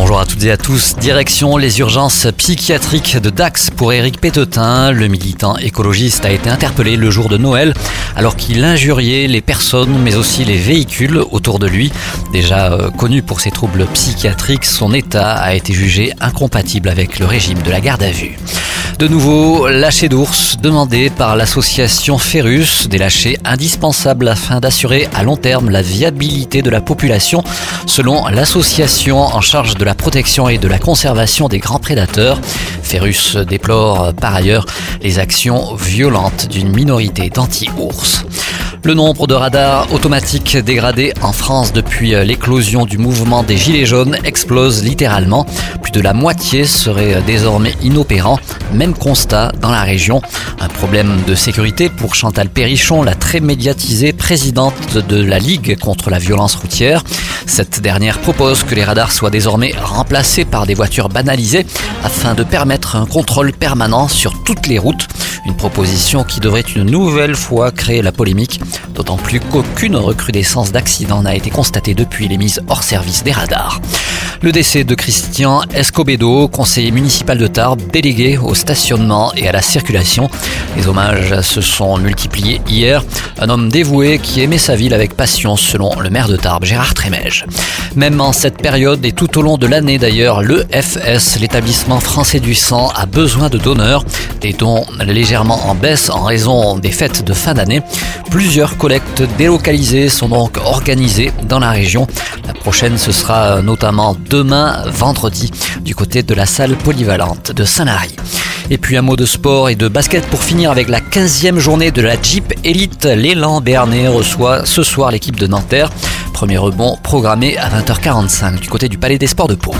Bonjour à toutes et à tous. Direction les urgences psychiatriques de Dax pour Éric Pétetin. Le militant écologiste a été interpellé le jour de Noël alors qu'il injuriait les personnes mais aussi les véhicules autour de lui. Déjà euh, connu pour ses troubles psychiatriques, son état a été jugé incompatible avec le régime de la garde à vue. De nouveau, lâcher d'ours demandé par l'association Ferrus, des lâchers indispensables afin d'assurer à long terme la viabilité de la population, selon l'association en charge de la protection et de la conservation des grands prédateurs. Ferrus déplore par ailleurs les actions violentes d'une minorité d'anti-ours. Le nombre de radars automatiques dégradés en France depuis l'éclosion du mouvement des Gilets jaunes explose littéralement. Plus de la moitié serait désormais inopérant. Même constat dans la région. Un problème de sécurité pour Chantal Perrichon, la très médiatisée présidente de la Ligue contre la violence routière. Cette dernière propose que les radars soient désormais remplacés par des voitures banalisées afin de permettre un contrôle permanent sur toutes les routes. Une proposition qui devrait une nouvelle fois créer la polémique, d'autant plus qu'aucune recrudescence d'accidents n'a été constatée depuis les mises hors service des radars. Le décès de Christian Escobedo, conseiller municipal de Tarbes, délégué au stationnement et à la circulation. Les hommages se sont multipliés hier. Un homme dévoué qui aimait sa ville avec passion, selon le maire de Tarbes, Gérard Trémège. Même en cette période et tout au long de l'année d'ailleurs, le FS, l'établissement français du sang, a besoin de donneurs. Des dons légèrement en baisse en raison des fêtes de fin d'année. Plusieurs collectes délocalisées sont donc organisées dans la région. Prochaine, ce sera notamment demain, vendredi, du côté de la salle polyvalente de Saint-Lary. Et puis un mot de sport et de basket pour finir avec la 15e journée de la Jeep Elite. L'élan Bernet reçoit ce soir l'équipe de Nanterre. Premier rebond programmé à 20h45 du côté du Palais des Sports de Pau.